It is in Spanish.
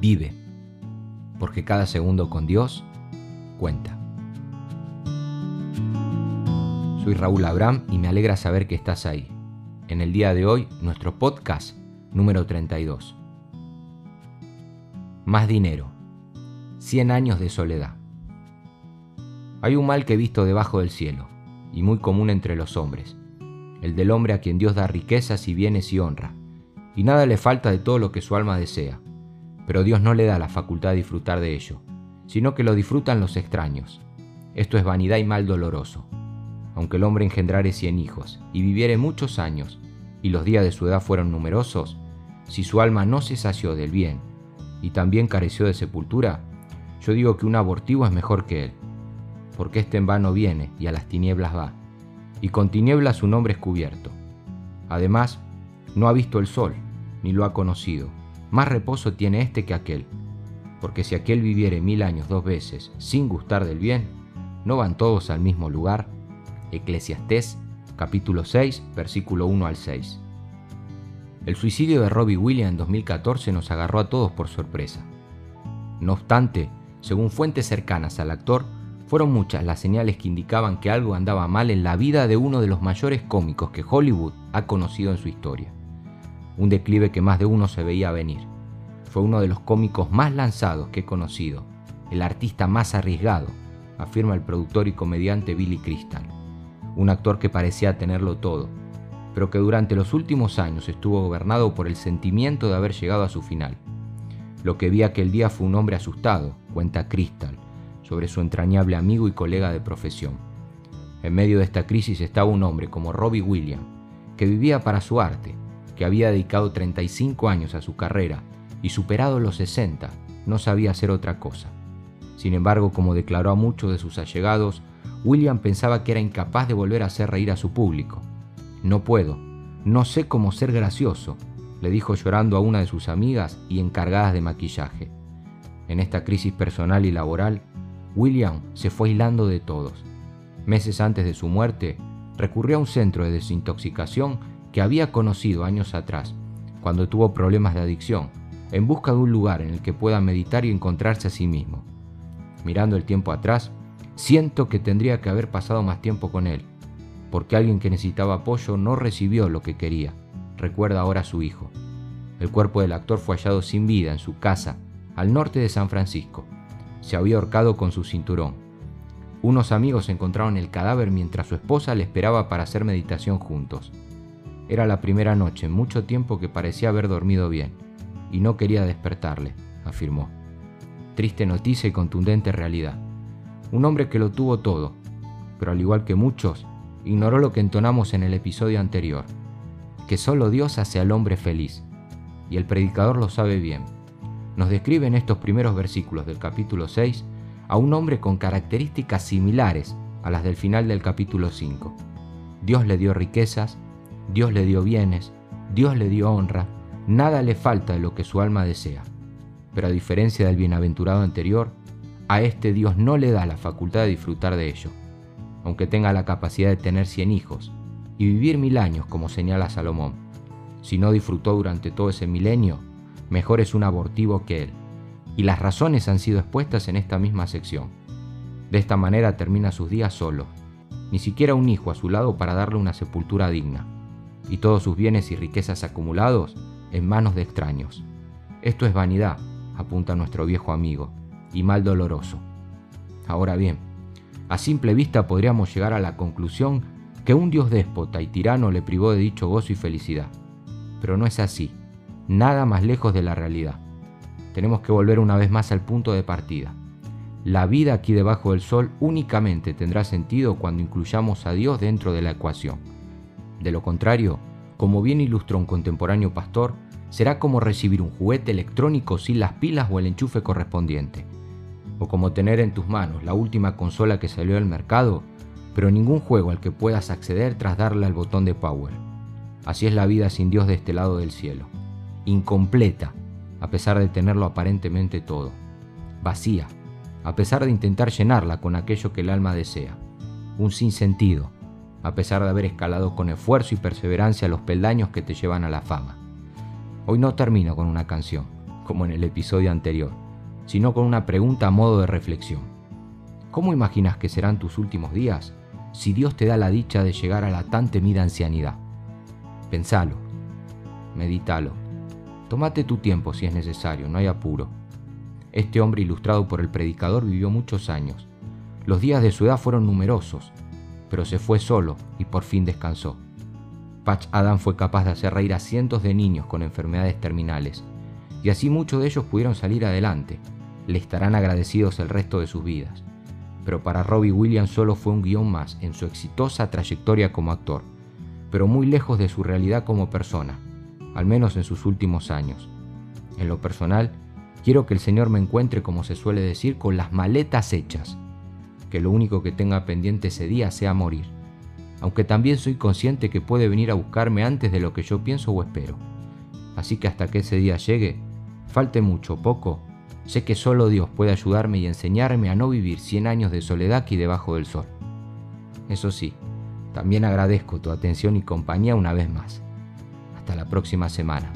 Vive, porque cada segundo con Dios cuenta. Soy Raúl Abraham y me alegra saber que estás ahí. En el día de hoy, nuestro podcast número 32. Más dinero. 100 años de soledad. Hay un mal que he visto debajo del cielo, y muy común entre los hombres, el del hombre a quien Dios da riquezas y bienes y honra, y nada le falta de todo lo que su alma desea, pero Dios no le da la facultad de disfrutar de ello, sino que lo disfrutan los extraños. Esto es vanidad y mal doloroso. Aunque el hombre engendrare cien hijos y viviere muchos años, y los días de su edad fueron numerosos, si su alma no se sació del bien y también careció de sepultura, yo digo que un abortivo es mejor que él, porque éste en vano viene y a las tinieblas va, y con tinieblas su nombre es cubierto. Además, no ha visto el sol, ni lo ha conocido, más reposo tiene este que aquel, porque si aquel viviere mil años dos veces sin gustar del bien, ¿no van todos al mismo lugar? Eclesiastés capítulo 6, versículo 1 al 6. El suicidio de Robbie Williams en 2014 nos agarró a todos por sorpresa. No obstante, según fuentes cercanas al actor, fueron muchas las señales que indicaban que algo andaba mal en la vida de uno de los mayores cómicos que Hollywood ha conocido en su historia un declive que más de uno se veía venir. Fue uno de los cómicos más lanzados que he conocido, el artista más arriesgado, afirma el productor y comediante Billy Crystal, un actor que parecía tenerlo todo, pero que durante los últimos años estuvo gobernado por el sentimiento de haber llegado a su final. Lo que vi aquel día fue un hombre asustado, cuenta Crystal, sobre su entrañable amigo y colega de profesión. En medio de esta crisis estaba un hombre como Robbie Williams, que vivía para su arte, que había dedicado 35 años a su carrera y superado los 60, no sabía hacer otra cosa. Sin embargo, como declaró a muchos de sus allegados, William pensaba que era incapaz de volver a hacer reír a su público. No puedo, no sé cómo ser gracioso, le dijo llorando a una de sus amigas y encargadas de maquillaje. En esta crisis personal y laboral, William se fue aislando de todos. Meses antes de su muerte, recurrió a un centro de desintoxicación que había conocido años atrás, cuando tuvo problemas de adicción, en busca de un lugar en el que pueda meditar y encontrarse a sí mismo. Mirando el tiempo atrás, siento que tendría que haber pasado más tiempo con él, porque alguien que necesitaba apoyo no recibió lo que quería, recuerda ahora su hijo. El cuerpo del actor fue hallado sin vida en su casa, al norte de San Francisco. Se había ahorcado con su cinturón. Unos amigos encontraron el cadáver mientras su esposa le esperaba para hacer meditación juntos. Era la primera noche en mucho tiempo que parecía haber dormido bien, y no quería despertarle, afirmó. Triste noticia y contundente realidad. Un hombre que lo tuvo todo, pero al igual que muchos, ignoró lo que entonamos en el episodio anterior, que solo Dios hace al hombre feliz, y el predicador lo sabe bien. Nos describe en estos primeros versículos del capítulo 6 a un hombre con características similares a las del final del capítulo 5. Dios le dio riquezas, Dios le dio bienes, Dios le dio honra, nada le falta de lo que su alma desea. Pero a diferencia del bienaventurado anterior, a este Dios no le da la facultad de disfrutar de ello, aunque tenga la capacidad de tener cien hijos y vivir mil años como señala Salomón. Si no disfrutó durante todo ese milenio, mejor es un abortivo que él. Y las razones han sido expuestas en esta misma sección. De esta manera termina sus días solo, ni siquiera un hijo a su lado para darle una sepultura digna y todos sus bienes y riquezas acumulados en manos de extraños. Esto es vanidad, apunta nuestro viejo amigo, y mal doloroso. Ahora bien, a simple vista podríamos llegar a la conclusión que un dios déspota y tirano le privó de dicho gozo y felicidad. Pero no es así, nada más lejos de la realidad. Tenemos que volver una vez más al punto de partida. La vida aquí debajo del sol únicamente tendrá sentido cuando incluyamos a Dios dentro de la ecuación. De lo contrario, como bien ilustró un contemporáneo pastor, será como recibir un juguete electrónico sin las pilas o el enchufe correspondiente, o como tener en tus manos la última consola que salió al mercado, pero ningún juego al que puedas acceder tras darle al botón de power. Así es la vida sin Dios de este lado del cielo, incompleta, a pesar de tenerlo aparentemente todo, vacía, a pesar de intentar llenarla con aquello que el alma desea, un sinsentido, a pesar de haber escalado con esfuerzo y perseverancia los peldaños que te llevan a la fama. Hoy no termino con una canción, como en el episodio anterior, sino con una pregunta a modo de reflexión. ¿Cómo imaginas que serán tus últimos días si Dios te da la dicha de llegar a la tan temida ancianidad? Pensalo, medítalo, tómate tu tiempo si es necesario, no hay apuro. Este hombre ilustrado por el predicador vivió muchos años. Los días de su edad fueron numerosos, pero se fue solo y por fin descansó. Patch Adam fue capaz de hacer reír a cientos de niños con enfermedades terminales, y así muchos de ellos pudieron salir adelante. Le estarán agradecidos el resto de sus vidas. Pero para Robbie Williams solo fue un guion más en su exitosa trayectoria como actor, pero muy lejos de su realidad como persona, al menos en sus últimos años. En lo personal, quiero que el Señor me encuentre, como se suele decir, con las maletas hechas, que lo único que tenga pendiente ese día sea morir aunque también soy consciente que puede venir a buscarme antes de lo que yo pienso o espero. Así que hasta que ese día llegue, falte mucho o poco, sé que solo Dios puede ayudarme y enseñarme a no vivir 100 años de soledad aquí debajo del sol. Eso sí, también agradezco tu atención y compañía una vez más. Hasta la próxima semana.